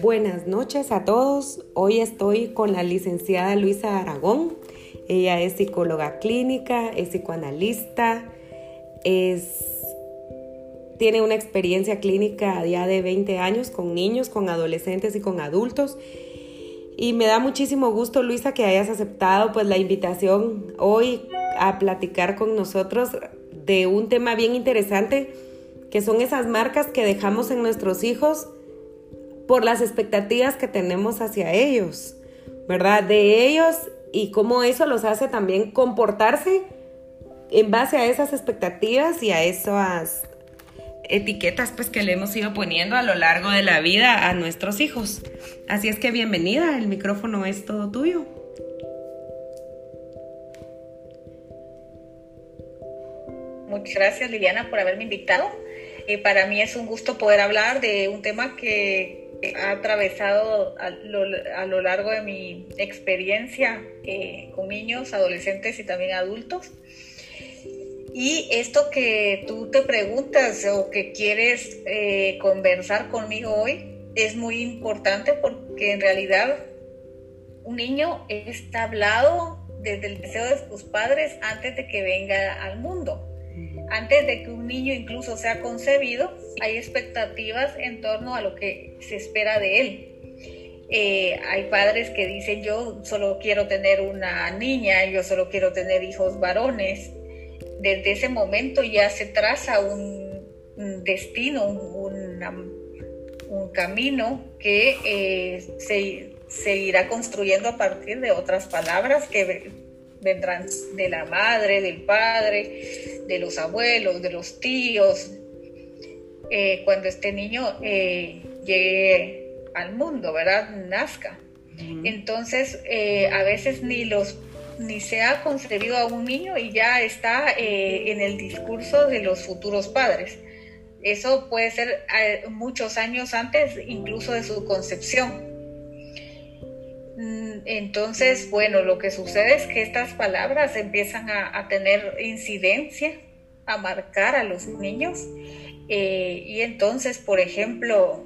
Buenas noches a todos. Hoy estoy con la licenciada Luisa Aragón. Ella es psicóloga clínica, es psicoanalista, es, tiene una experiencia clínica ya de 20 años con niños, con adolescentes y con adultos. Y me da muchísimo gusto, Luisa, que hayas aceptado pues la invitación hoy a platicar con nosotros de un tema bien interesante, que son esas marcas que dejamos en nuestros hijos por las expectativas que tenemos hacia ellos, ¿verdad? De ellos y cómo eso los hace también comportarse en base a esas expectativas y a esas etiquetas pues que le hemos ido poniendo a lo largo de la vida a nuestros hijos. Así es que bienvenida, el micrófono es todo tuyo. Muchas gracias Liliana por haberme invitado. Eh, para mí es un gusto poder hablar de un tema que ha atravesado a lo, largo de mi experiencia eh, con niños, adolescentes y también adultos. Y esto que tú te preguntas o que quieres eh, conversar conmigo hoy es muy importante porque en realidad un niño está hablado desde el deseo de sus padres antes de que venga al mundo. Antes de que un niño incluso sea concebido, hay expectativas en torno a lo que se espera de él. Eh, hay padres que dicen yo solo quiero tener una niña, yo solo quiero tener hijos varones. Desde ese momento ya se traza un, destino, un, camino que eh, se, se irá construyendo a partir de otras palabras que vendrán de la madre, del padre, de los abuelos, de los tíos, eh, cuando este niño eh, llegue al mundo, ¿verdad? Nazca. Entonces, eh, a veces ni los ni se ha concebido a un niño y ya está en el discurso de los futuros padres. Eso puede ser muchos años antes incluso de su concepción. Mm, entonces, bueno, lo que sucede es que estas palabras empiezan a, tener incidencia, a marcar a los niños. Eh, y entonces, por ejemplo,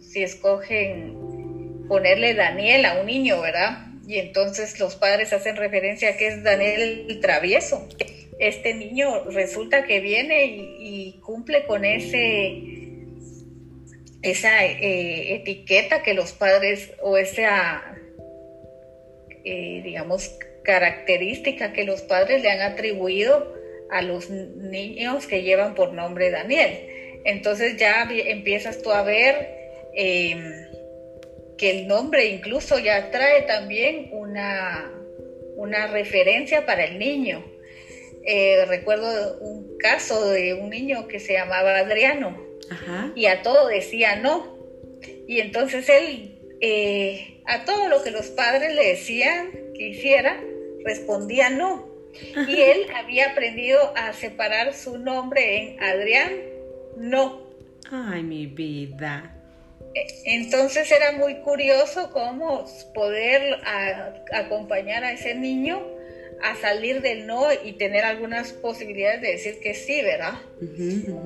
si escogen ponerle Daniel a un niño, ¿verdad? Y entonces los padres hacen referencia a que es Daniel el travieso. Este niño resulta que viene y, cumple con ese esa eh, etiqueta que los padres o esa eh, digamos, característica que los padres le han atribuido a los niños que llevan por nombre Daniel. Entonces ya empiezas tú a ver em, que el nombre incluso ya trae también una, una referencia para el niño. Eh, recuerdo un caso de un niño que se llamaba Adriano y a todo decía no. Y entonces él eh, a todo lo que los padres le decían que hiciera, respondía no. Y él había aprendido a separar su nombre en Adrián, no. Ay, mi vida. E, entonces era muy curioso cómo poder acompañar a ese niño a salir del no y tener algunas posibilidades de decir que sí, ¿verdad?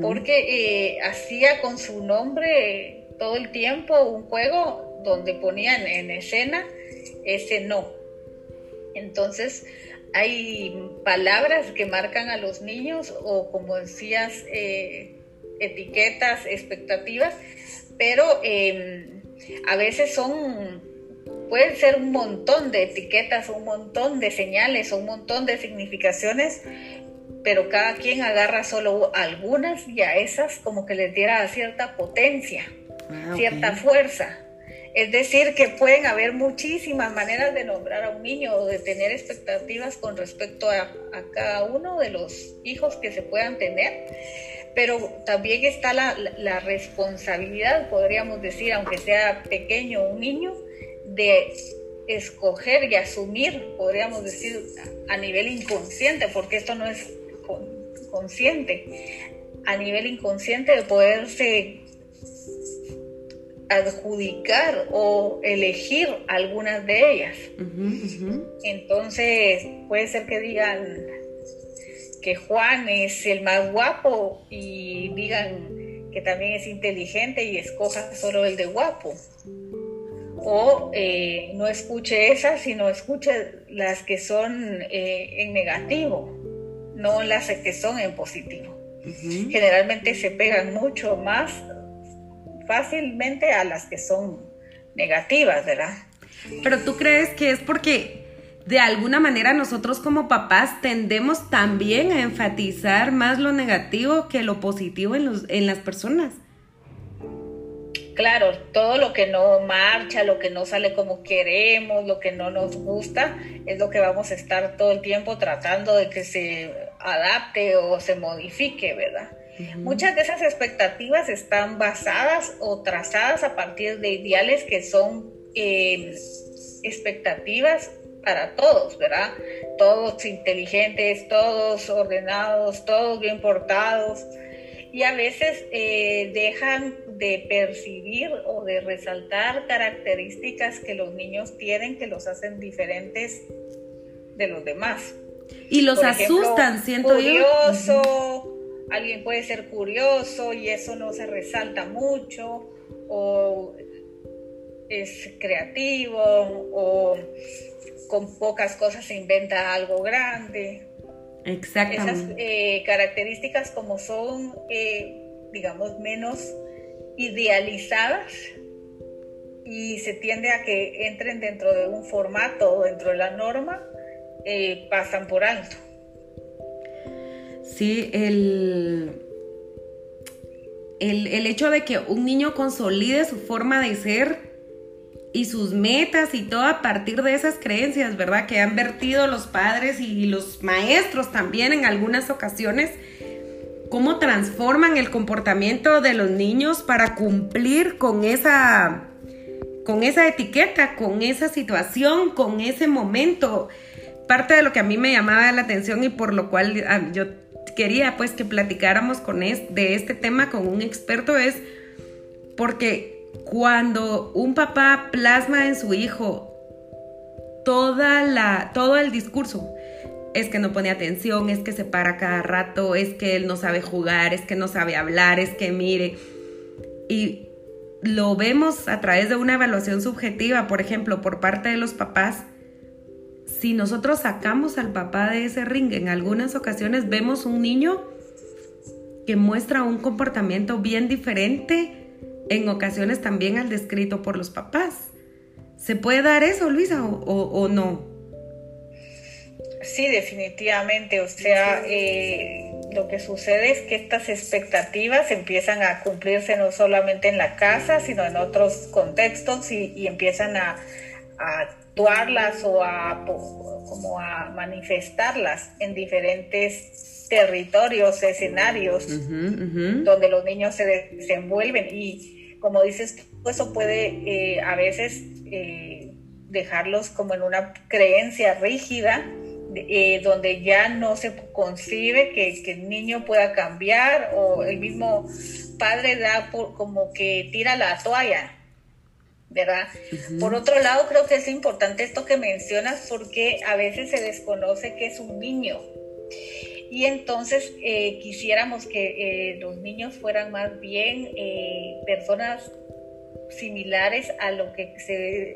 Porque eh, hacía con su nombre todo el tiempo un juego donde ponían en escena ese no. Entonces, hay palabras que marcan a los niños o como decías, eh, etiquetas, expectativas, pero em, a veces son, pueden ser un montón de etiquetas, un montón de señales, un montón de significaciones, pero cada quien agarra solo algunas y a esas como que les diera cierta potencia, ah, cierta fuerza. Es decir, que pueden haber muchísimas maneras de nombrar a un niño o de tener expectativas con respecto a, cada uno de los hijos que se puedan tener, pero también está la, responsabilidad, podríamos decir, aunque sea pequeño un niño, de escoger y asumir, podríamos decir, a nivel inconsciente, porque esto no es consciente, a nivel inconsciente de poderse adjudicar o elegir algunas de ellas. Entonces, puede ser que digan, que Juan es el más guapo y digan que también es inteligente y escoja solo el de guapo. O eh, no escuche esas, sino escuche las que son eh, en negativo, no las que son en positivo. Generalmente se pegan mucho más fácilmente a las que son negativas, ¿verdad? Pero tú crees que es porque de alguna manera nosotros como papás tendemos también a enfatizar más lo negativo que lo positivo en, los, en las personas. Claro, todo lo que no marcha, lo que no sale como queremos, lo que no nos gusta, es lo que vamos a estar todo el tiempo tratando de que se adapte o se modifique, ¿verdad? Muchas de esas expectativas están basadas o trazadas a partir de ideales que son eh, expectativas para todos, ¿verdad? Todos inteligentes, todos ordenados, todos bien portados. Y a veces eh, dejan de percibir o de resaltar características que los niños tienen que los hacen diferentes de los demás. Y los asustan, siento curioso, alguien puede ser curioso y eso no se resalta mucho, o es creativo, o con pocas cosas se inventa algo grande. Exactamente. Esas eh, características como son, eh, digamos, menos idealizadas y se tiende a que entren dentro de un formato o dentro de la norma, eh, pasan por alto. Sí, el, el, el hecho de que un niño consolide su forma de ser y sus metas y todo a partir de esas creencias, ¿verdad? Que han vertido los padres y los maestros también en algunas ocasiones, cómo transforman el comportamiento de los niños para cumplir con esa, con esa etiqueta, con esa situación, con ese momento. Parte de lo que a mí me llamaba la atención y por lo cual ah, yo quería pues que platicáramos con de este tema con un experto es porque cuando un papá plasma en su hijo toda la, todo el discurso, es que no pone atención, es que se para cada rato, es que él no sabe jugar, es que no sabe hablar, es que mire. Y lo vemos a través de una evaluación subjetiva, por ejemplo, por parte de los papás. Si nosotros sacamos al papá de ese ring, en algunas ocasiones vemos un niño que muestra un comportamiento bien diferente en ocasiones también al descrito por los papás. ¿Se puede dar eso, Luisa, o, no? Sí, definitivamente. O sea, eh, lo que sucede es que estas expectativas empiezan a cumplirse no solamente en la casa, sino en otros contextos y, empiezan a, actuarlas o a, como a manifestarlas en diferentes territorios, escenarios, donde los niños se desenvuelven. Y como dices, eso puede eh, a veces eh, dejarlos como en una creencia rígida, eh, donde ya no se concibe que, el niño pueda cambiar o el mismo padre da por, como que tira la toalla, ¿verdad? Por otro lado, creo que es importante esto que mencionas porque a veces se desconoce que es un niño y entonces eh, quisiéramos que eh, los niños fueran más bien eh, personas similares a lo que se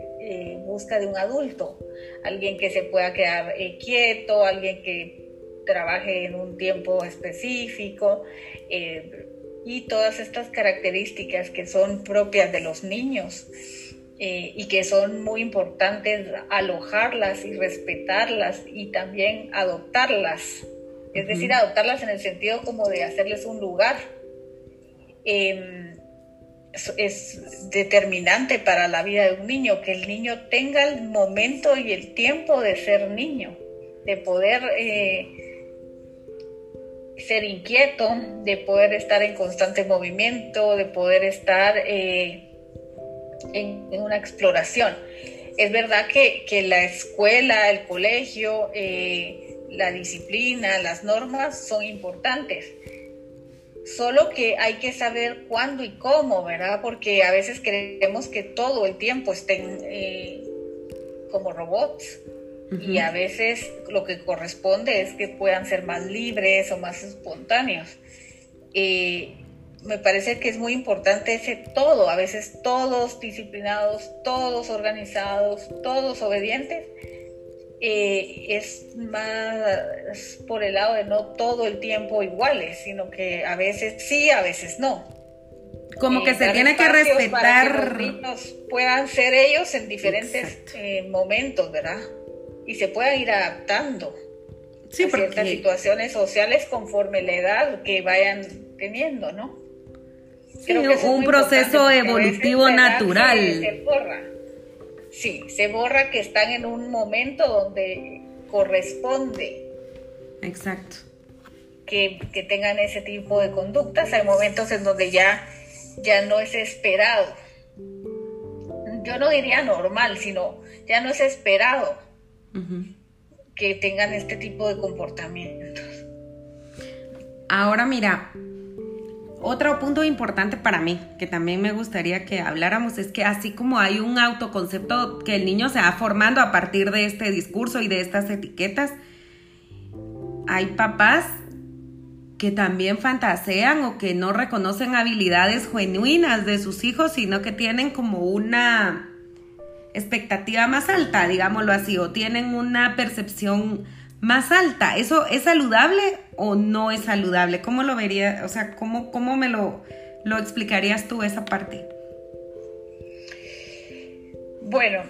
busca de un adulto, alguien que se pueda quedar quieto, alguien que trabaje en un tiempo específico y todas estas características que son propias de los niños. Y que son muy importantes alojarlas y respetarlas y también adoptarlas es decir, adoptarlas en el sentido como de hacerles un lugar. Em, es, determinante para la vida de un niño, que el niño tenga el momento y el tiempo de ser niño, de poder eh, ser inquieto, de poder estar en constante movimiento, de poder estar eh, en, una exploración. Es verdad que, que la escuela, el colegio, eh, la disciplina, las normas son importantes. Solo que hay que saber cuándo y cómo, ¿verdad? Porque a veces creemos que todo el tiempo estén eh, como robots Y a veces lo que corresponde es que puedan ser más libres o más espontáneos. Eh, me parece que es muy importante ese todo, a veces todos disciplinados, todos organizados, todos obedientes. Eh, es más por el lado de no todo el tiempo iguales, sino que a veces sí, a veces no. Como que eh, se tiene que respetar. que los niños puedan ser ellos en diferentes momentos, ¿verdad? y se pueda ir adaptando sí, a ciertas situaciones sociales conforme la edad que vayan teniendo, ¿no? Sí, un proceso evolutivo natural. Se, borra. Sí, se borra que están en un momento donde corresponde. Exacto. Que, que, tengan ese tipo de conductas. Hay momentos en donde ya, ya no es esperado. Yo no diría normal, sino ya no es esperado que tengan este tipo de comportamientos. Ahora mira, otro punto importante para mí, que también me gustaría que habláramos, es que así como hay un autoconcepto que el niño se va formando a partir de este discurso y de estas etiquetas, hay papás que también fantasean o que no reconocen habilidades genuinas de sus hijos, sino que tienen como una expectativa más alta, digámoslo así, o tienen una percepción más alta. ¿Eso es saludable o no es saludable? ¿Cómo lo vería? O sea, ¿cómo, cómo me lo, lo explicarías tú esa parte? Bueno,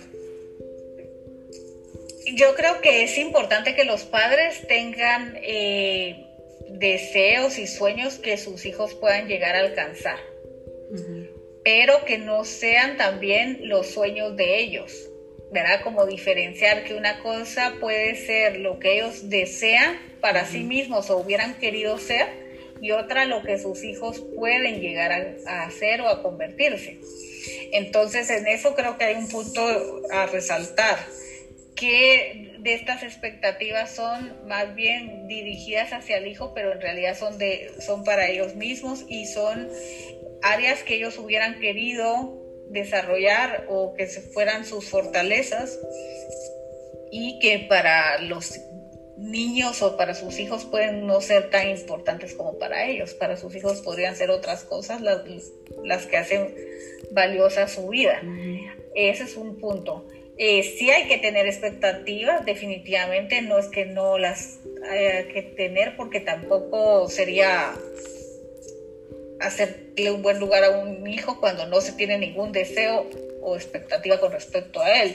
yo creo que es importante que los padres tengan eh, deseos y sueños que sus hijos puedan llegar a alcanzar pero que no sean también los sueños de ellos, ¿verdad? Como diferenciar que una cosa puede ser lo que ellos desean para sí mismos o hubieran querido ser y otra lo que sus hijos pueden llegar a, hacer o a convertirse. Entonces, en eso creo que hay un punto a resaltar, que de estas expectativas son más bien dirigidas hacia el hijo, pero en realidad son, de, son para ellos mismos y son áreas que ellos hubieran querido desarrollar o que se fueran sus fortalezas y que para los niños o para sus hijos pueden no ser tan importantes como para ellos. Para sus hijos podrían ser otras cosas las, las que hacen valiosa su vida. Ese es un punto. Eh, sí hay que tener expectativas, definitivamente, no es que no las haya que tener porque tampoco sería hacerle un buen lugar a un hijo cuando no se tiene ningún deseo o expectativa con respecto a él.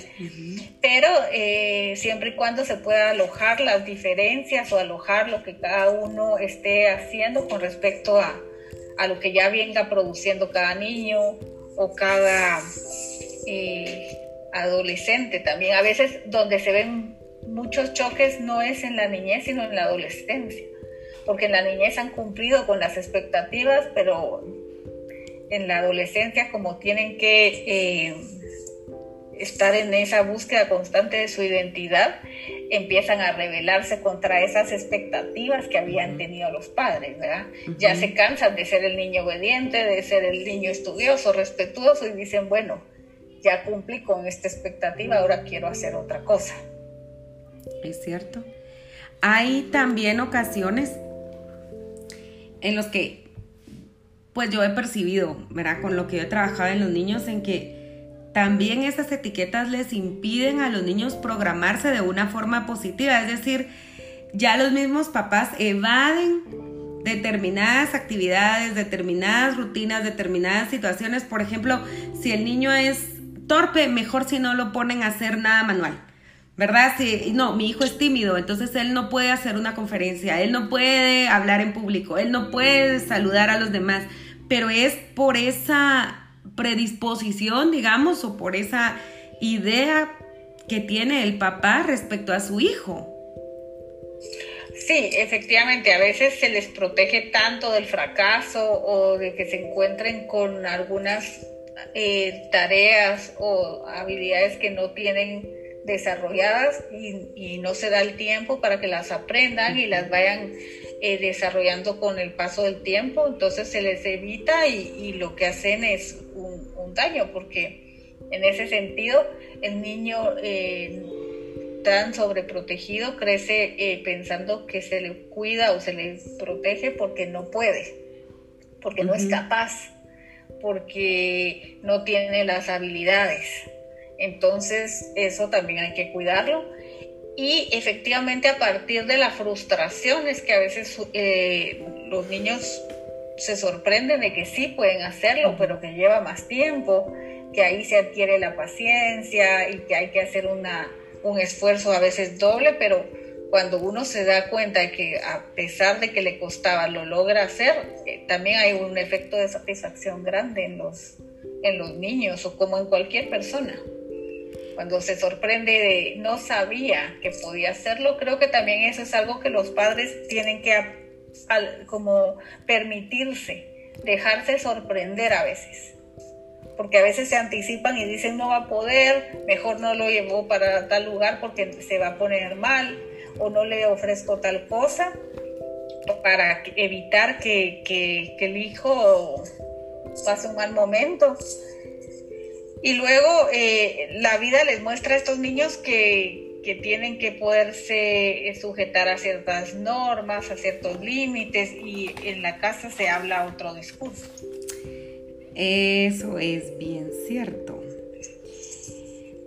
Pero eh, siempre y cuando se pueda alojar las diferencias o alojar lo que cada uno esté haciendo con respecto a, a lo que ya venga produciendo cada niño o cada eh, adolescente también. A veces donde se ven muchos choques no es en la niñez, sino en la adolescencia porque en la niñez han cumplido con las expectativas, pero en la adolescencia como tienen que eh, estar en esa búsqueda constante de su identidad, empiezan a rebelarse contra esas expectativas que habían tenido los padres, ¿verdad? Ya se cansan de ser el niño obediente, de ser el niño estudioso, respetuoso y dicen, bueno, ya cumplí con esta expectativa, ahora quiero hacer otra cosa. Es cierto. Hay también ocasiones en los que pues yo he percibido, ¿verdad? Con lo que yo he trabajado en los niños, en que también esas etiquetas les impiden a los niños programarse de una forma positiva. Es decir, ya los mismos papás evaden determinadas actividades, determinadas rutinas, determinadas situaciones. Por ejemplo, si el niño es torpe, mejor si no lo ponen a hacer nada manual. ¿Verdad? Si, no, mi hijo es tímido, entonces él no puede hacer una conferencia, él no puede hablar en público, él no puede saludar a los demás, pero es por esa predisposición, digamos, o por esa idea que tiene el papá respecto a su hijo. Sí, efectivamente, a veces se les protege tanto del fracaso o de que se encuentren con algunas eh, tareas o habilidades que no tienen desarrolladas y, no se da el tiempo para que las aprendan y las vayan eh, desarrollando con el paso del tiempo, entonces se les evita y, lo que hacen es un, daño, porque en ese sentido el niño eh, tan sobreprotegido crece eh, pensando que se le cuida o se le protege porque no puede, porque no es capaz, porque no tiene las habilidades. Entonces eso también hay que cuidarlo. Y efectivamente a partir de la frustración es que a veces eh, los niños se sorprenden de que sí pueden hacerlo, pero que lleva más tiempo, que ahí se adquiere la paciencia y que hay que hacer una, un esfuerzo a veces doble, pero cuando uno se da cuenta de que a pesar de que le costaba, lo logra hacer, eh, también hay un efecto de satisfacción grande en los, en los niños o como en cualquier persona cuando se sorprende de no sabía que podía hacerlo, creo que también eso es algo que los padres tienen que como permitirse, dejarse sorprender a veces. Porque a veces se anticipan y dicen no va a poder, mejor no lo llevo para tal lugar porque se va a poner mal o no le ofrezco tal cosa para evitar que, que el hijo pase un mal momento. Y luego eh, la vida les muestra a estos niños que, tienen que poderse eh, sujetar a ciertas normas, a ciertos límites y en la casa se habla otro discurso. Eso es bien cierto.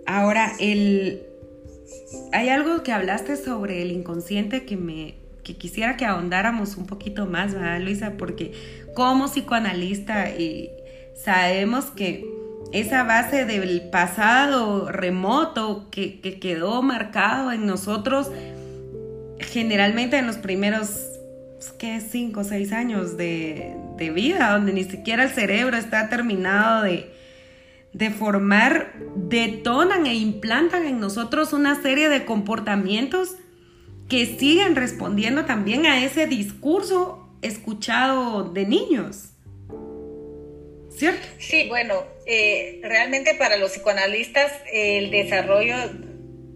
Ahora, el, hay algo que hablaste sobre el inconsciente que me que quisiera que ahondáramos un poquito más, ¿verdad, Luisa? Porque como psicoanalista y sabemos que esa base del pasado remoto que, quedó marcado en nosotros generalmente en los primeros, ¿qué? Cinco o seis años de, vida, donde ni siquiera el cerebro está terminado de, de formar, detonan e implantan en nosotros una serie de comportamientos que siguen respondiendo también a ese discurso escuchado de niños. ¿Cierto? Sí, bueno, eh, realmente para los psicoanalistas el desarrollo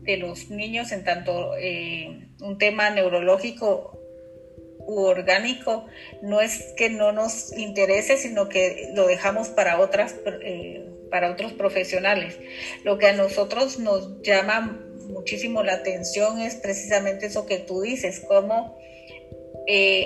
de los niños en tanto eh, un tema neurológico u orgánico no es que no nos interese, sino que lo dejamos para otras eh, para otros profesionales. Lo que a nosotros nos llama muchísimo la atención es precisamente eso que tú dices, como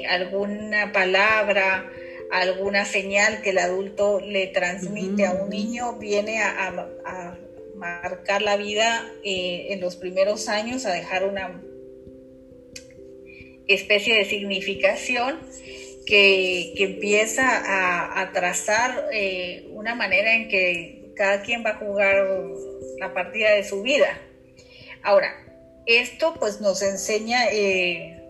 alguna palabra, alguna señal que el adulto le transmite a un niño viene a, marcar la vida eh, en los primeros años, a dejar una especie de significación que, empieza a, trazar eh, una manera en que cada quien va a jugar la partida de su vida. Ahora, esto pues nos enseña eh,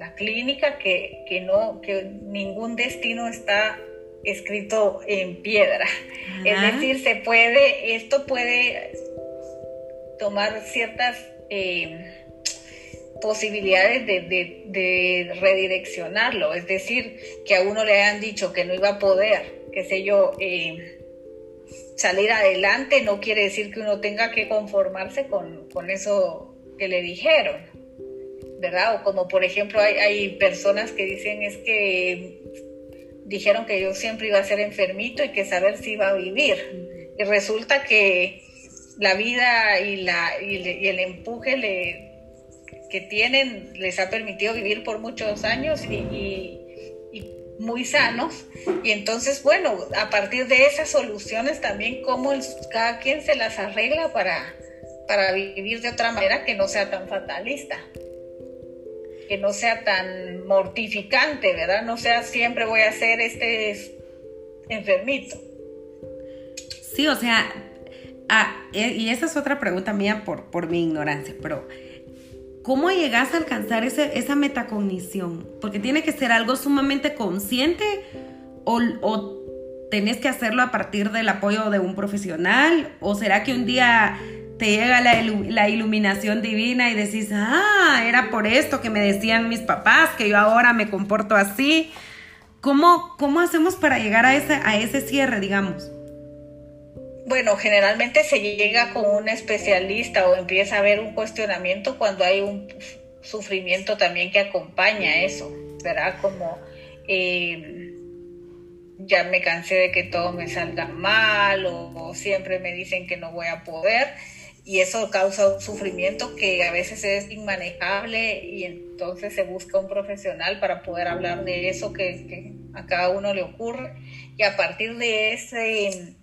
la clínica que, no, que ningún destino está escrito en piedra. Es decir, se puede, esto puede tomar ciertas eh, posibilidades de, redireccionarlo. Es decir, que a uno le han dicho que no iba a poder, qué sé yo, eh, salir adelante, no quiere decir que uno tenga que conformarse con, con eso que le dijeron. ¿Verdad? O como por ejemplo hay, personas que dicen es que dijeron que yo siempre iba a ser enfermito y que saber si iba a vivir. Y resulta que la vida y, la, y, el empuje que tienen les ha permitido vivir por muchos años y, muy sanos. Y entonces, bueno, a partir de esas soluciones también, cómo cada quien se las arregla para, para vivir de otra manera que no sea tan fatalista que no sea tan mortificante, ¿verdad? No sea siempre voy a ser este enfermito. Sí, o sea, e, y esa es otra pregunta mía por, por mi ignorancia, pero ¿cómo llegas a alcanzar ese, esa metacognición? Porque tiene que ser algo sumamente consciente o, o tenés que hacerlo a partir del apoyo de un profesional o será que un día te llega la, iluminación divina y decís, ah, era por esto que me decían mis papás, que yo ahora me comporto así. ¿Cómo, cómo hacemos para llegar a ese, a ese cierre, digamos? Bueno, generalmente se llega con un especialista o empieza a haber un cuestionamiento cuando hay un sufrimiento también que acompaña eso, ¿verdad? Como eh, ya me cansé de que todo me salga mal o siempre me dicen que no voy a poder y eso causa un sufrimiento que a veces es inmanejable y entonces se busca un profesional para poder hablar de eso que, a cada uno le ocurre y a partir de ese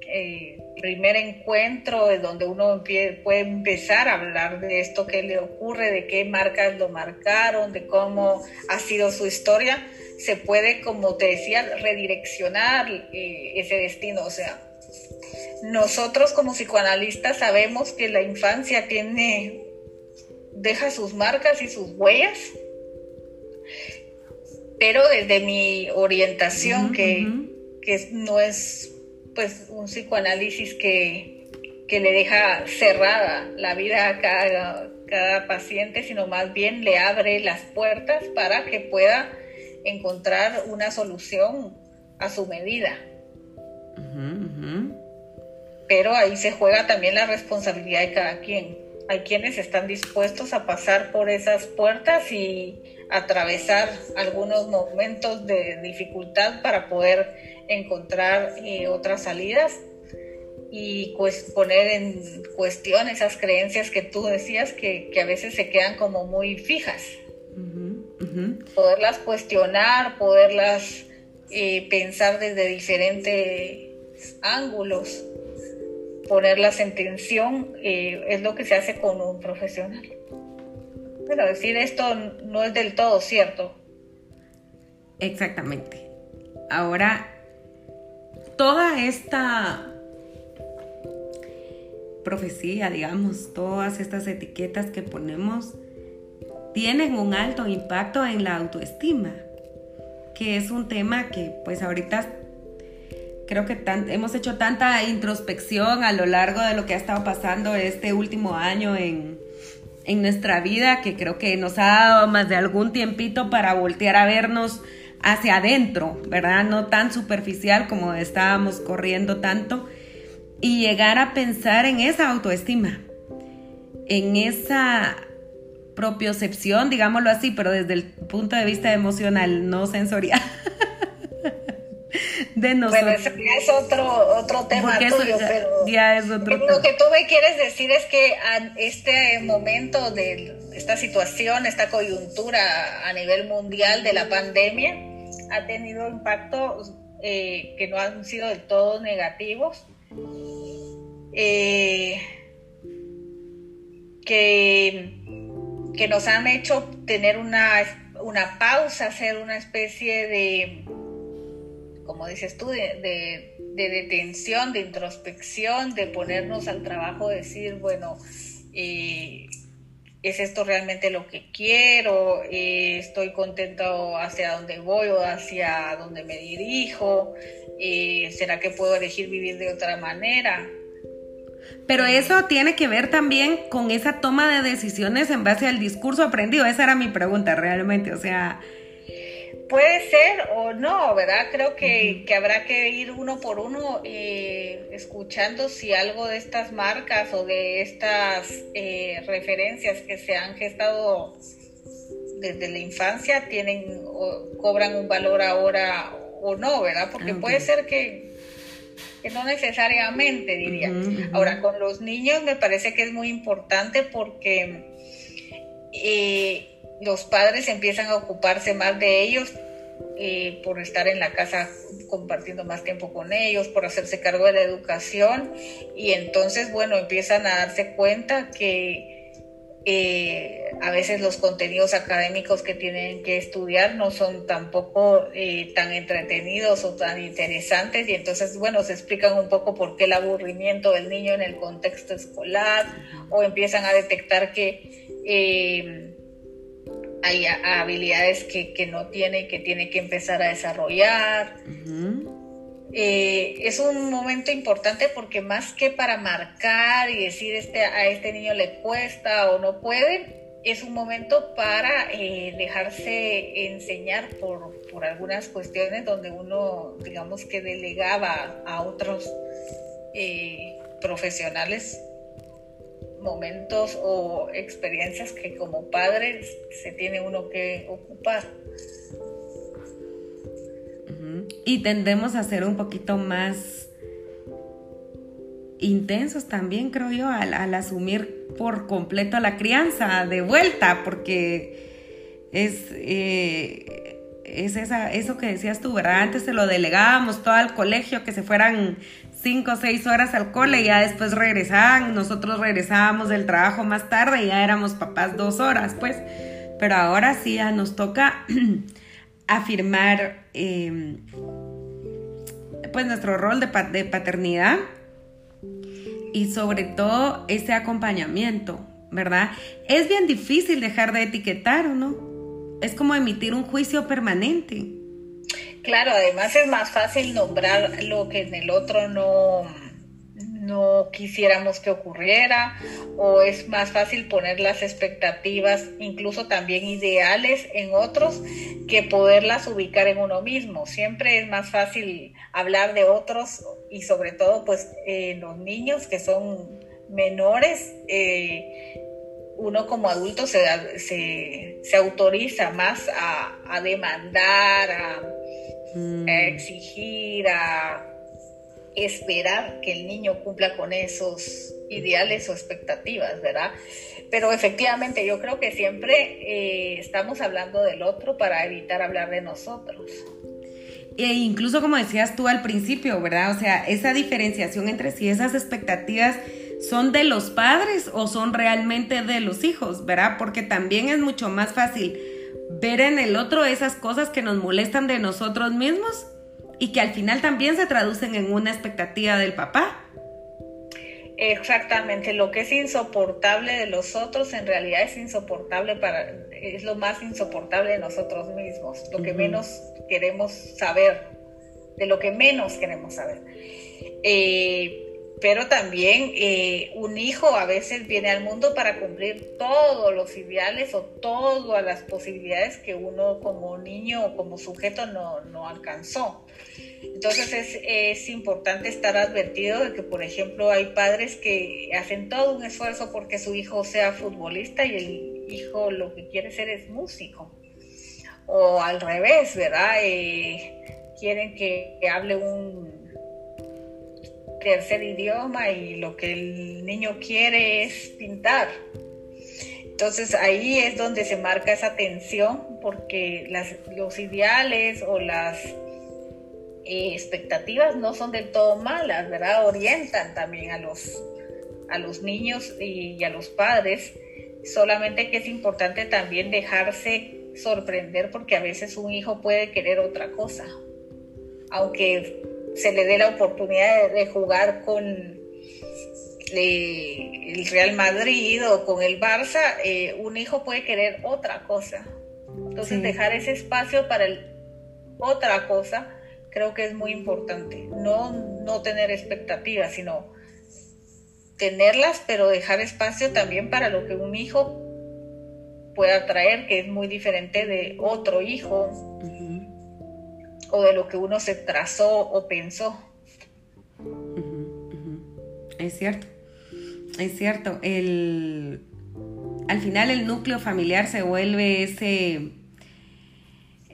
eh, primer encuentro es donde uno puede empezar a hablar de esto que le ocurre, de qué marcas lo marcaron, de cómo ha sido su historia, se puede, como te decía, redireccionar eh, ese destino. O sea, nosotros como psicoanalistas sabemos que la infancia tiene, deja sus marcas y sus huellas, pero desde mi orientación, que, que, no es pues un psicoanálisis que, que le deja cerrada la vida a cada, cada paciente, sino más bien le abre las puertas para que pueda encontrar una solución a su medida pero ahí se juega también la responsabilidad de cada quien. Hay quienes están dispuestos a pasar por esas puertas y atravesar algunos momentos de dificultad para poder encontrar eh, otras salidas y pues poner en cuestión esas creencias que tú decías que, a veces se quedan como muy fijas. Poderlas cuestionar, poderlas eh, pensar desde diferentes ángulos ponerlas en tensión eh, es lo que se hace con un profesional. Pero decir esto no es del todo cierto. Exactamente. Ahora, toda esta profecía, digamos, todas estas etiquetas que ponemos, tienen un alto impacto en la autoestima, que es un tema que pues ahorita creo que hemos hecho tanta introspección a lo largo de lo que ha estado pasando este último año en, en nuestra vida, que creo que nos ha dado más de algún tiempito para voltear a vernos hacia adentro, ¿verdad? No tan superficial como estábamos corriendo tanto, y llegar a pensar en esa autoestima, en esa propiocepción, digámoslo así, pero desde el punto de vista emocional, no sensorial. de nosotros. Bueno, eso ya es otro, otro tema tuyo, pero ya es otro lo que tú me quieres decir es que este momento de esta situación, esta coyuntura a nivel mundial de la pandemia, ha tenido impactos eh, que no han sido del todo negativos. Eh, que, que nos han hecho tener una, una pausa, hacer una especie de como dices tú, de, detención, de introspección, de ponernos al trabajo, de decir, bueno, eh, ¿es esto realmente lo que quiero? Eh, ¿Estoy contento hacia dónde voy o hacia dónde me dirijo? Eh, ¿Será que puedo elegir vivir de otra manera? Pero eso tiene que ver también con esa toma de decisiones en base al discurso aprendido. Esa era mi pregunta realmente. O sea, puede ser o no, ¿verdad? Creo que, habrá que ir uno por uno eh, escuchando si algo de estas marcas o de estas eh, referencias que se han gestado desde la infancia tienen o cobran un valor ahora o no, ¿verdad? Porque puede ser que, no necesariamente, diría. Ahora, con los niños me parece que es muy importante porque... Eh, los padres empiezan a ocuparse más de ellos eh, por estar en la casa compartiendo más tiempo con ellos, por hacerse cargo de la educación. Y entonces, bueno, empiezan a darse cuenta que eh, a veces los contenidos académicos que tienen que estudiar no son tampoco eh, tan entretenidos o tan interesantes. Y entonces, bueno, se explican un poco por qué el aburrimiento del niño en el contexto escolar o empiezan a detectar que hay habilidades que, no tiene y que tiene que empezar a desarrollar. Eh, es un momento importante porque más que para marcar y decir este, a este niño le cuesta o no puede, es un momento para eh, dejarse enseñar por, algunas cuestiones donde uno, digamos que delegaba a otros eh, profesionales momentos o experiencias que como padre se tiene uno que ocupar. Y tendemos a ser un poquito más intensos también, creo yo, al, asumir por completo la crianza de vuelta, porque es, eh, es esa, eso que decías tú, ¿verdad? Antes se lo delegábamos todo al colegio, que se fueran cinco o seis horas al cole y ya después regresaban, nosotros regresábamos del trabajo más tarde y ya éramos papás dos horas, pues, pero ahora sí ya nos toca afirmar em, pues nuestro rol de, de paternidad y sobre todo ese acompañamiento, ¿verdad? Es bien difícil dejar de etiquetar, ¿o no? Es como emitir un juicio permanente. Claro, además es más fácil nombrar lo que en el otro no, no quisiéramos que ocurriera o es más fácil poner las expectativas, incluso también ideales en otros, que poderlas ubicar en uno mismo. Siempre es más fácil hablar de otros y sobre todo pues eh, los niños que son menores. Eh, uno como adulto se, se, autoriza más a, demandar, a, mm. a exigir, a esperar que el niño cumpla con esos ideales o expectativas, ¿verdad? Pero efectivamente yo creo que siempre eh, estamos hablando del otro para evitar hablar de nosotros. E incluso como decías tú al principio, ¿verdad? O sea, esa diferenciación entre si esas expectativas son de los padres o son realmente de los hijos, ¿verdad? Porque también es mucho más fácil ver en el otro esas cosas que nos molestan de nosotros mismos y que al final también se traducen en una expectativa del papá. Exactamente, lo que es insoportable de los otros en realidad es insoportable para, es lo más insoportable de nosotros mismos, lo que menos queremos saber, de lo que menos queremos saber. Eh, pero también eh, un hijo a veces viene al mundo para cumplir todos los ideales o todas las posibilidades que uno como niño o como sujeto no, alcanzó. Entonces es, es, importante estar advertido de que, por ejemplo, hay padres que hacen todo un esfuerzo porque su hijo sea futbolista y el hijo lo que quiere ser es músico. O al revés, ¿verdad? Eh, quieren que hable un tercer idioma y lo que el niño quiere es pintar. Entonces ahí es donde se marca esa tensión porque los ideales o las eh, expectativas no son del todo malas, ¿verdad? Orientan también a los, a los niños y a los padres, solamente que es importante también dejarse sorprender porque a veces un hijo puede querer otra cosa, aunque se le dé la oportunidad de, jugar con eh, el Real Madrid o con el Barça, eh, un hijo puede querer otra cosa. Entonces dejar ese espacio para el, otra cosa creo que es muy importante. No, no tener expectativas, sino tenerlas, pero dejar espacio también para lo que un hijo pueda traer, que es muy diferente de otro hijo o de lo que uno se trazó o pensó. Es cierto, es cierto. El, al final el núcleo familiar se vuelve ese,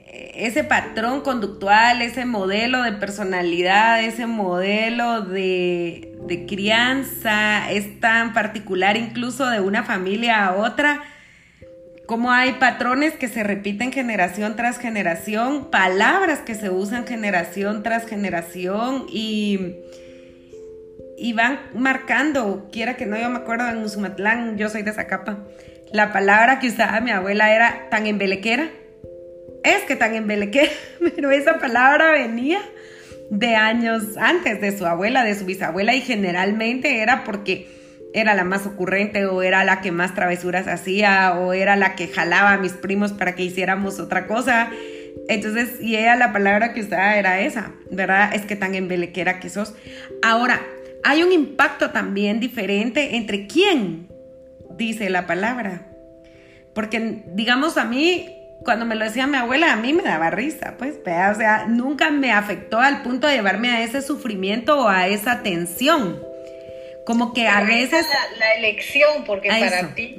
ese patrón conductual, ese modelo de personalidad, ese modelo de, de crianza, es tan particular incluso de una familia a otra cómo hay patrones que se repiten generación tras generación, palabras que se usan generación tras generación y, y van marcando, quiera que no, yo me acuerdo en Usumatlán, yo soy de Zacapa, la palabra que usaba mi abuela era tan embelequera, es que tan embelequera, pero esa palabra venía de años antes de su abuela, de su bisabuela y generalmente era porque era la más ocurrente o era la que más travesuras hacía o era la que jalaba a mis primos para que hiciéramos otra cosa. Entonces, y ella la palabra que usaba era esa, ¿verdad? Es que tan embelequera que sos. Ahora, hay un impacto también diferente entre quién dice la palabra. Porque, digamos, a mí, cuando me lo decía mi abuela, a mí me daba risa, pues, o sea, nunca me afectó al punto de llevarme a ese sufrimiento o a esa tensión como que a veces... La, elección, porque para ti,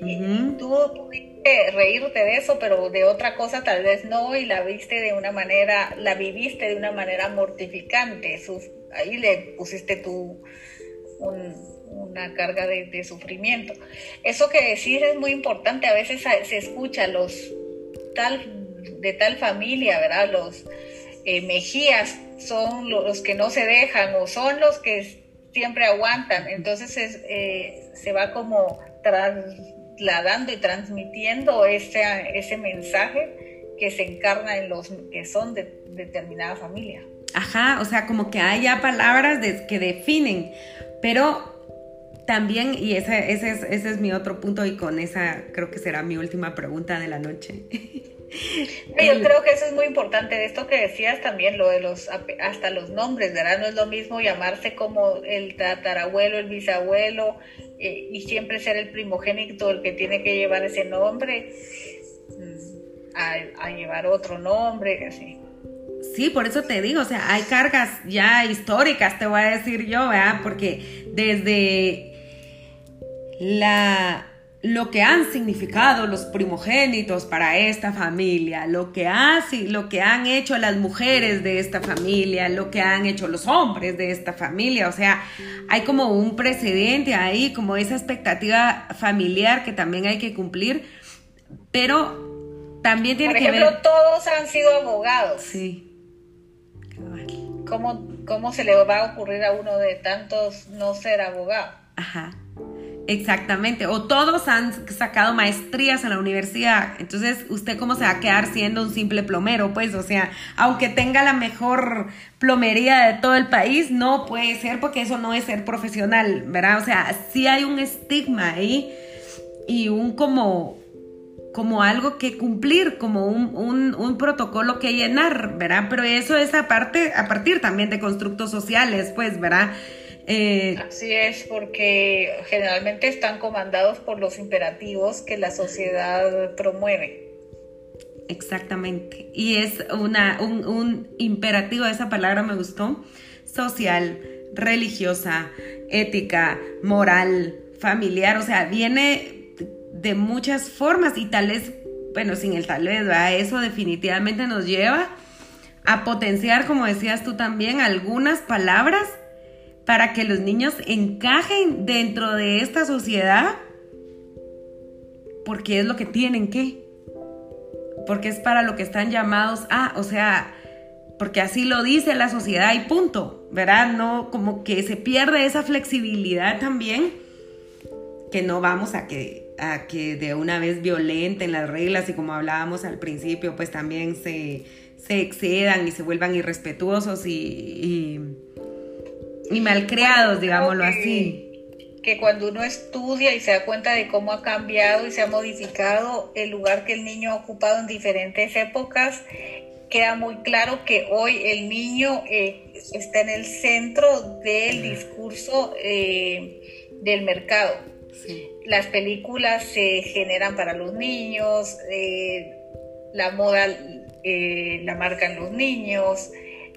tú pudiste reírte de eso, pero de otra cosa tal vez no, y la viste de una manera, la viviste de una manera mortificante. ahí le pusiste tu, una carga de, sufrimiento. Eso que decís es muy importante, a veces se escucha los tal, de tal familia, ¿verdad? Los eh, Mejías son los que no se dejan o son los que siempre aguantan, entonces eh, se va como trasladando y transmitiendo ese, ese mensaje que se encarna en los que son de determinada familia. Ajá, o sea, como que hay ya palabras que definen, pero también, y ese, ese, es, ese es mi otro punto y con esa creo que será mi última pregunta de la noche. Yo creo que eso es muy importante, de esto que decías también, lo de los, hasta los nombres, ¿verdad? No es lo mismo llamarse como el tatarabuelo, el bisabuelo, eh, y siempre ser el primogénito el que tiene que llevar ese nombre, mm, a, a llevar otro nombre, así. Sí, por eso te digo, o sea, hay cargas ya históricas, te voy a decir yo, ¿verdad? Porque desde la lo que han significado los primogénitos para esta familia, lo que, lo que han hecho las mujeres de esta familia, lo que han hecho los hombres de esta familia. O sea, hay como un precedente ahí, como esa expectativa familiar que también hay que cumplir, pero también tiene que ver... Por ejemplo, todos han sido abogados. Sí. ¿Cómo, ¿Cómo se le va a ocurrir a uno de tantos no ser abogado? Ajá. Exactamente, o todos han sacado maestrías en la universidad, entonces usted cómo se va a quedar siendo un simple plomero, pues, o sea, aunque tenga la mejor plomería de todo el país, no puede ser porque eso no es ser profesional, ¿verdad? O sea, sí hay un estigma ahí y un como, como algo que cumplir, como un, un, protocolo que llenar, ¿verdad? Pero eso es aparte, a partir también de constructos sociales, pues, ¿verdad? Eh, Así es, porque generalmente están comandados por los imperativos que la sociedad promueve. Exactamente. Y es una, un, un imperativo, esa palabra me gustó, social, religiosa, ética, moral, familiar, o sea, viene de muchas formas y tal vez, bueno, sin el tal vez, eso definitivamente nos lleva a potenciar, como decías tú también, algunas palabras para que los niños encajen dentro de esta sociedad, porque es lo que tienen que, porque es para lo que están llamados a, o sea, porque así lo dice la sociedad y punto, ¿verdad? No, como que se pierde esa flexibilidad también, que no vamos a que, a que de una vez violenten las reglas y como hablábamos al principio, pues también se, se excedan y se vuelvan irrespetuosos y y malcriados, digámoslo así. Que cuando uno estudia y se da cuenta de cómo ha cambiado y se ha modificado el lugar que el niño ha ocupado en diferentes épocas, queda muy claro que hoy el niño eh, está en el centro del discurso eh, del mercado. Las películas se generan para los niños, eh, la moda la marcan los niños,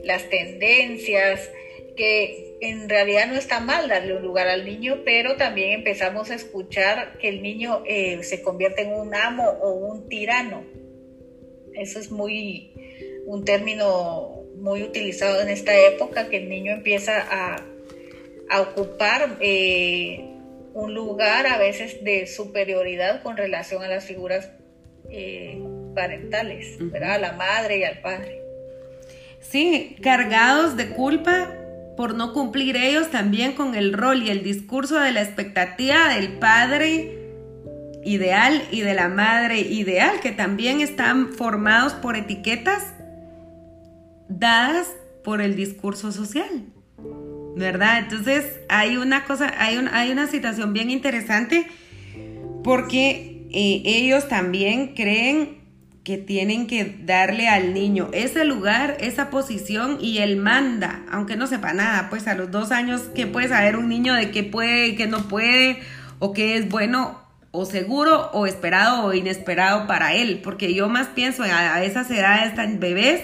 las tendencias, que en realidad no está mal darle un lugar al niño, pero también empezamos a escuchar que el niño eh, se convierte en un amo o un tirano. Eso es muy un término muy utilizado en esta época, que el niño empieza a, ocupar eh, un lugar a veces de superioridad con relación a las figuras eh, parentales, ¿verdad? A la madre y al padre. Sí, cargados de culpa por no cumplir ellos también con el rol y el discurso de la expectativa del padre ideal y de la madre ideal, que también están formados por etiquetas dadas por el discurso social. ¿Verdad? Entonces hay una cosa, hay, hay una situación bien interesante porque eh, ellos también creen que tienen que darle al niño ese lugar, esa posición y él manda, aunque no sepa nada, pues a los dos años, ¿qué puede saber un niño de qué puede y qué no puede? ¿O qué es bueno o seguro o esperado o inesperado para él? Porque yo más pienso a, esas edades están bebés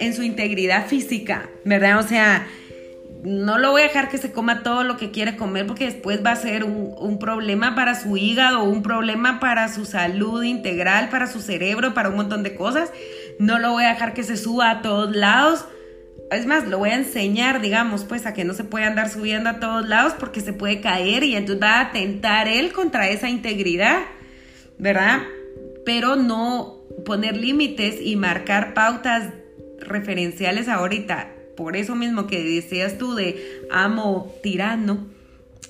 en su integridad física, ¿verdad? O sea, no lo voy a dejar que se coma todo lo que quiere comer porque después va a ser un, problema para su hígado, un problema para su salud integral, para su cerebro, para un montón de cosas. No lo voy a dejar que se suba a todos lados. es más, lo voy a enseñar, digamos, pues a que no se puede andar subiendo a todos lados porque se puede caer y entonces va a atentar él contra esa integridad, ¿verdad? Pero no poner límites y marcar pautas referenciales ahorita. Por eso mismo que decías tú de amo tirano,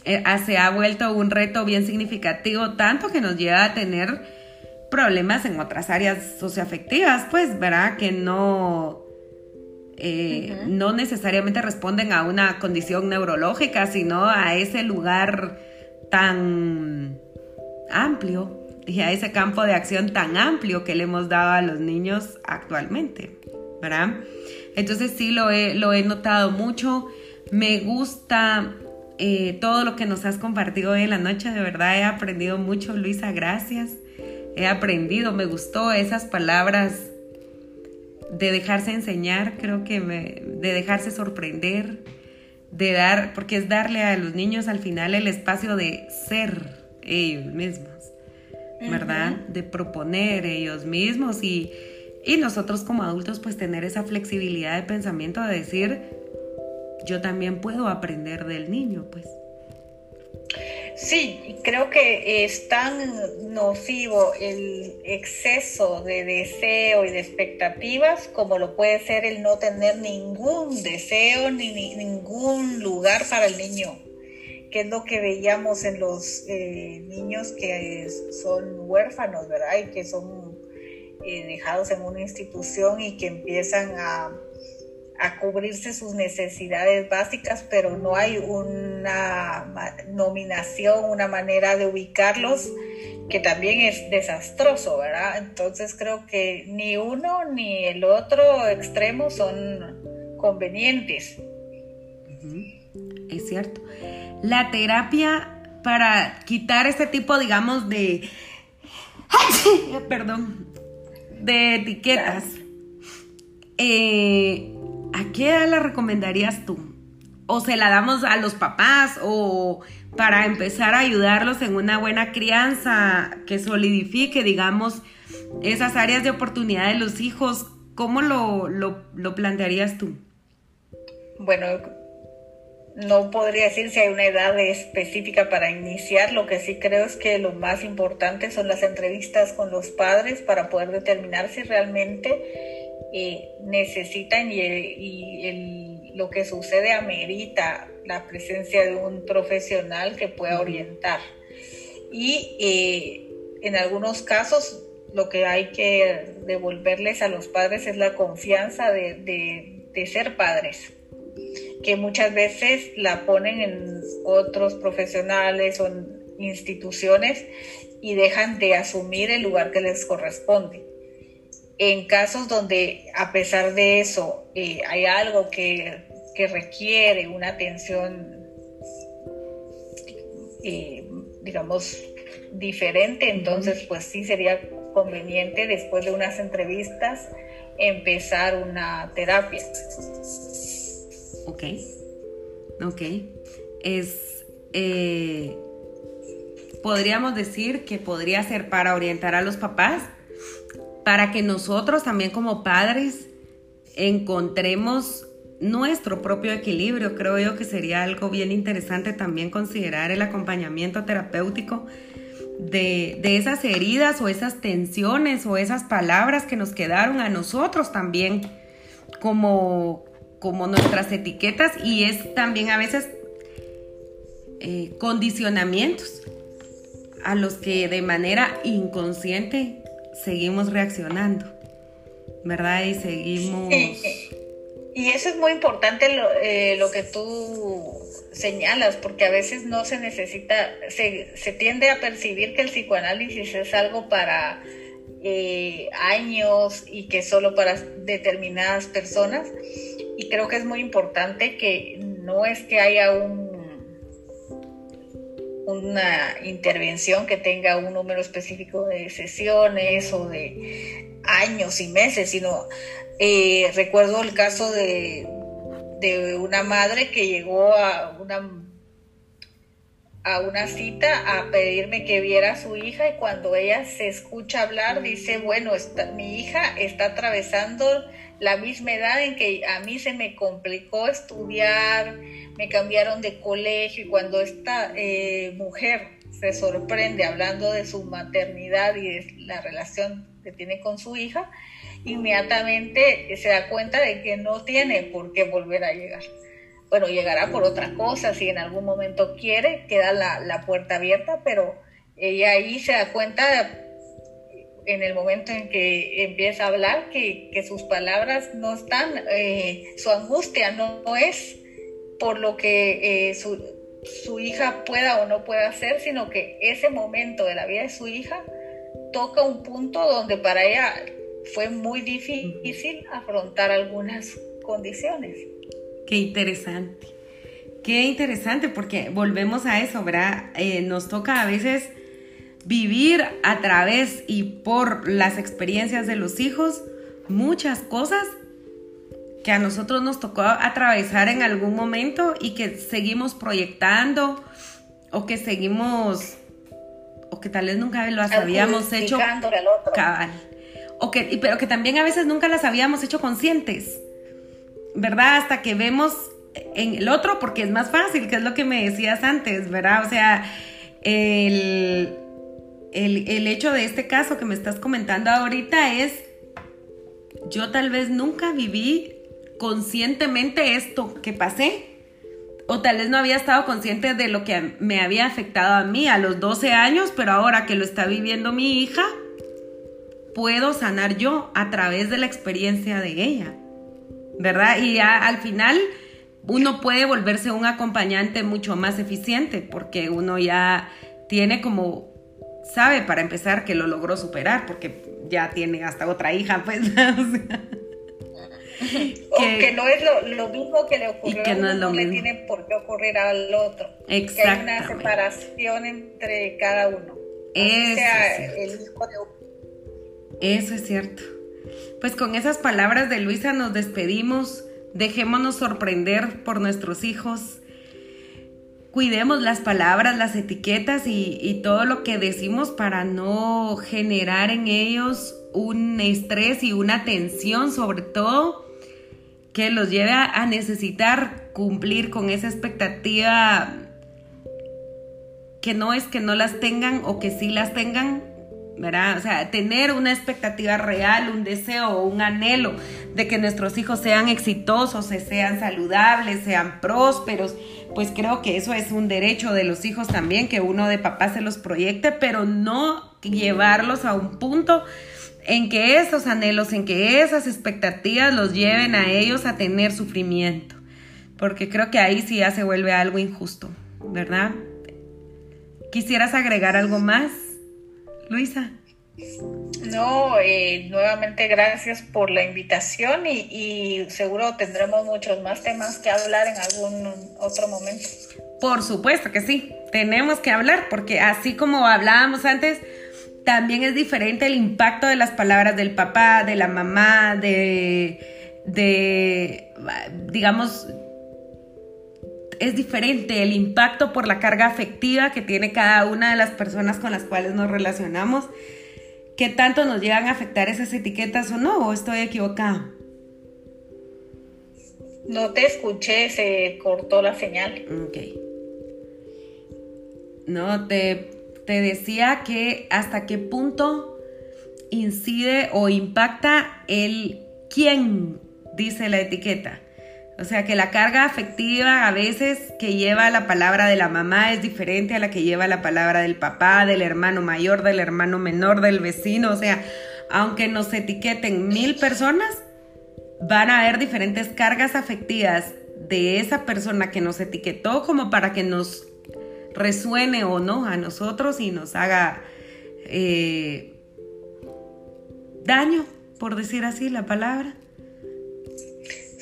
eh, se ha vuelto un reto bien significativo, tanto que nos lleva a tener problemas en otras áreas socioafectivas, pues, ¿verdad? Que no eh, no necesariamente responden a una condición neurológica, sino a ese lugar tan amplio y a ese campo de acción tan amplio que le hemos dado a los niños actualmente, ¿verdad? Entonces sí lo he, lo he notado mucho, me gusta eh, todo lo que nos has compartido hoy en la noche, de verdad he aprendido mucho, Luisa, gracias. He aprendido, me gustó esas palabras de dejarse enseñar, creo que me, de dejarse sorprender, de dar, porque es darle a los niños al final el espacio de ser ellos mismos, ¿verdad? De proponer ellos mismos y, y nosotros como adultos pues tener esa flexibilidad de pensamiento de decir, yo también puedo aprender del niño, pues. Sí, creo que es tan nocivo el exceso de deseo y de expectativas como lo puede ser el no tener ningún deseo ni, ningún lugar para el niño, que es lo que veíamos en los eh, niños que son huérfanos, ¿verdad? Y que son dejados en una institución y que empiezan a a cubrirse sus necesidades básicas, pero no hay una nominación, una manera de ubicarlos que también es desastroso, ¿verdad? Entonces creo que ni uno ni el otro extremo son convenientes. Es cierto. La terapia para quitar este tipo, digamos, de... Perdón, de etiquetas. Eh, ¿a qué edad la recomendarías tú? ¿O se la damos a los papás o para empezar a ayudarlos en una buena crianza que solidifique, digamos, esas áreas de oportunidad de los hijos? ¿Cómo lo, lo, plantearías tú? Bueno, no podría decir si hay una edad específica para iniciar. Lo que sí creo es que lo más importante son las entrevistas con los padres para poder determinar si realmente eh, necesitan y, lo que sucede amerita la presencia de un profesional que pueda orientar. Y eh, en algunos casos lo que hay que devolverles a los padres es la confianza de, de ser padres, que muchas veces la ponen en otros profesionales o en instituciones y dejan de asumir el lugar que les corresponde en casos donde a pesar de eso eh, hay algo que, requiere una atención, eh, digamos, diferente, entonces pues sí sería conveniente después de unas entrevistas empezar una terapia. Ok, ok. Es, eh, podríamos decir que podría ser para orientar a los papás para que nosotros también como padres encontremos nuestro propio equilibrio. Creo yo que sería algo bien interesante también considerar el acompañamiento terapéutico de, esas heridas o esas tensiones o esas palabras que nos quedaron a nosotros también como, como nuestras etiquetas y es también a veces eh, condicionamientos a los que de manera inconsciente seguimos reaccionando, ¿verdad? Y seguimos... Y eso es muy importante lo, eh, lo, que tú señalas, porque a veces no se necesita, se, se tiende a percibir que el psicoanálisis es algo para eh, años y que solo para determinadas personas. Y creo que es muy importante que no es que haya un una intervención que tenga un número específico de sesiones o de años y meses, sino eh, recuerdo el caso de, una madre que llegó a una a una cita a pedirme que viera a su hija y cuando ella se escucha hablar dice, bueno, mi hija está atravesando la misma edad en que a mí se me complicó estudiar, me cambiaron de colegio y cuando esta eh, mujer se sorprende hablando de su maternidad y de la relación que tiene con su hija, inmediatamente se da cuenta de que no tiene por qué volver a llegar. Bueno, llegará por otra cosa, si en algún momento quiere, queda la, la puerta abierta, pero ella ahí se da cuenta en el momento en que empieza a hablar que, que sus palabras no están, eh, su angustia no, es por lo que eh, su, su, hija pueda o no pueda hacer, sino que ese momento de la vida de su hija toca un punto donde para ella fue muy difícil afrontar algunas condiciones. Qué interesante. Qué interesante porque volvemos a eso, ¿verdad? Eh, nos toca a veces vivir a través y por las experiencias de los hijos muchas cosas que a nosotros nos tocó atravesar en algún momento y que seguimos proyectando o que seguimos o que tal vez nunca lo habíamos hecho cabal o que pero que también a veces nunca las habíamos hecho conscientes verdad hasta que vemos en el otro porque es más fácil que es lo que me decías antes verdad o sea el el, hecho de este caso que me estás comentando ahorita es, yo tal vez nunca viví conscientemente esto que pasé, o tal vez no había estado consciente de lo que me había afectado a mí a los 12 años, pero ahora que lo está viviendo mi hija, puedo sanar yo a través de la experiencia de ella, ¿verdad? Y ya al final uno puede volverse un acompañante mucho más eficiente porque uno ya tiene como sabe para empezar que lo logró superar porque ya tiene hasta otra hija, pues. o, que, no es lo, mismo que le ocurrió que no, a uno, le tiene por qué ocurrir al otro. Que hay una separación entre cada uno. Eso, es Eso es cierto. Pues con esas palabras de Luisa nos despedimos. Dejémonos sorprender por nuestros hijos cuidemos las palabras, las etiquetas y, todo lo que decimos para no generar en ellos un estrés y una tensión sobre todo que los lleve a, necesitar cumplir con esa expectativa que no es que no las tengan o que sí las tengan, ¿verdad? O sea, tener una expectativa real, un deseo un anhelo de que nuestros hijos sean exitosos, sean saludables, sean prósperos, pues creo que eso es un derecho de los hijos también, que uno de papá se los proyecte, pero no llevarlos a un punto en que esos anhelos, en que esas expectativas los lleven a ellos a tener sufrimiento, porque creo que ahí sí ya se vuelve algo injusto, ¿verdad? ¿Quisieras agregar algo más, Luisa? No, eh, nuevamente gracias por la invitación y, seguro tendremos muchos más temas que hablar en algún otro momento. Por supuesto que sí, tenemos que hablar porque así como hablábamos antes, también es diferente el impacto de las palabras del papá, de la mamá, de, de digamos, es diferente el impacto por la carga afectiva que tiene cada una de las personas con las cuales nos relacionamos qué tanto nos llegan a afectar esas etiquetas o no, o estoy equivocada. No te escuché, se cortó la señal. Ok. No, te, te decía que hasta qué punto incide o impacta el quién dice la etiqueta. O sea que la carga afectiva a veces que lleva la palabra de la mamá es diferente a la que lleva la palabra del papá, del hermano mayor, del hermano menor, del vecino. O sea, aunque nos etiqueten mil personas, van a haber diferentes cargas afectivas de esa persona que nos etiquetó como para que nos resuene o no a nosotros y nos haga eh, daño, por decir así la palabra.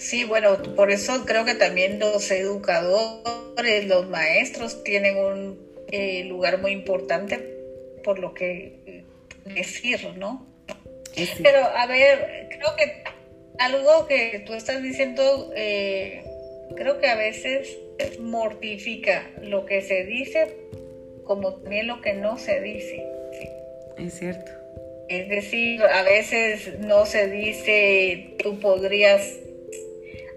Sí, bueno, por eso creo que también los educadores, los maestros tienen un eh, lugar muy importante por lo que decir, ¿no? Pero a ver, creo que algo que tú estás diciendo, eh, creo que a veces mortifica lo que se dice como también lo que no se dice. Es cierto. Es decir, a veces no se dice tú podrías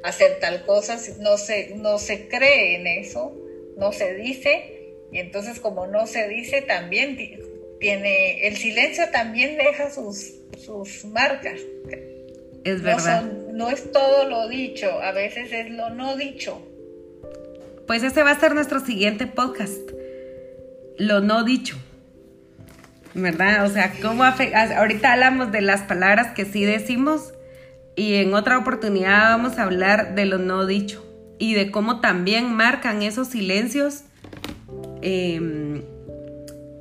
hacer tal cosa, no se, no se cree en eso, no se dice, y entonces como no se dice, también tiene, el silencio también deja sus, sus marcas. Es verdad. No, es todo lo dicho, a veces es lo no dicho. Pues ese va a ser nuestro siguiente podcast, lo no dicho. ¿Verdad? O sea, ¿cómo ahorita hablamos de las palabras que sí decimos y en otra oportunidad vamos a hablar de lo no dicho y de cómo también marcan esos silencios em,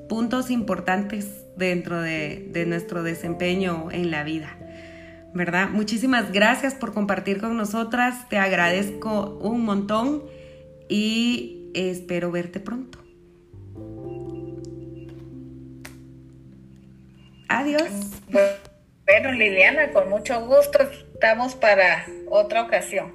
puntos importantes dentro de, de nuestro desempeño en la vida. ¿verdad? Muchísimas gracias por compartir con nosotras, te agradezco un montón y espero verte pronto. Adiós. Bueno, Liliana, con mucho gusto Estamos para otra ocasión.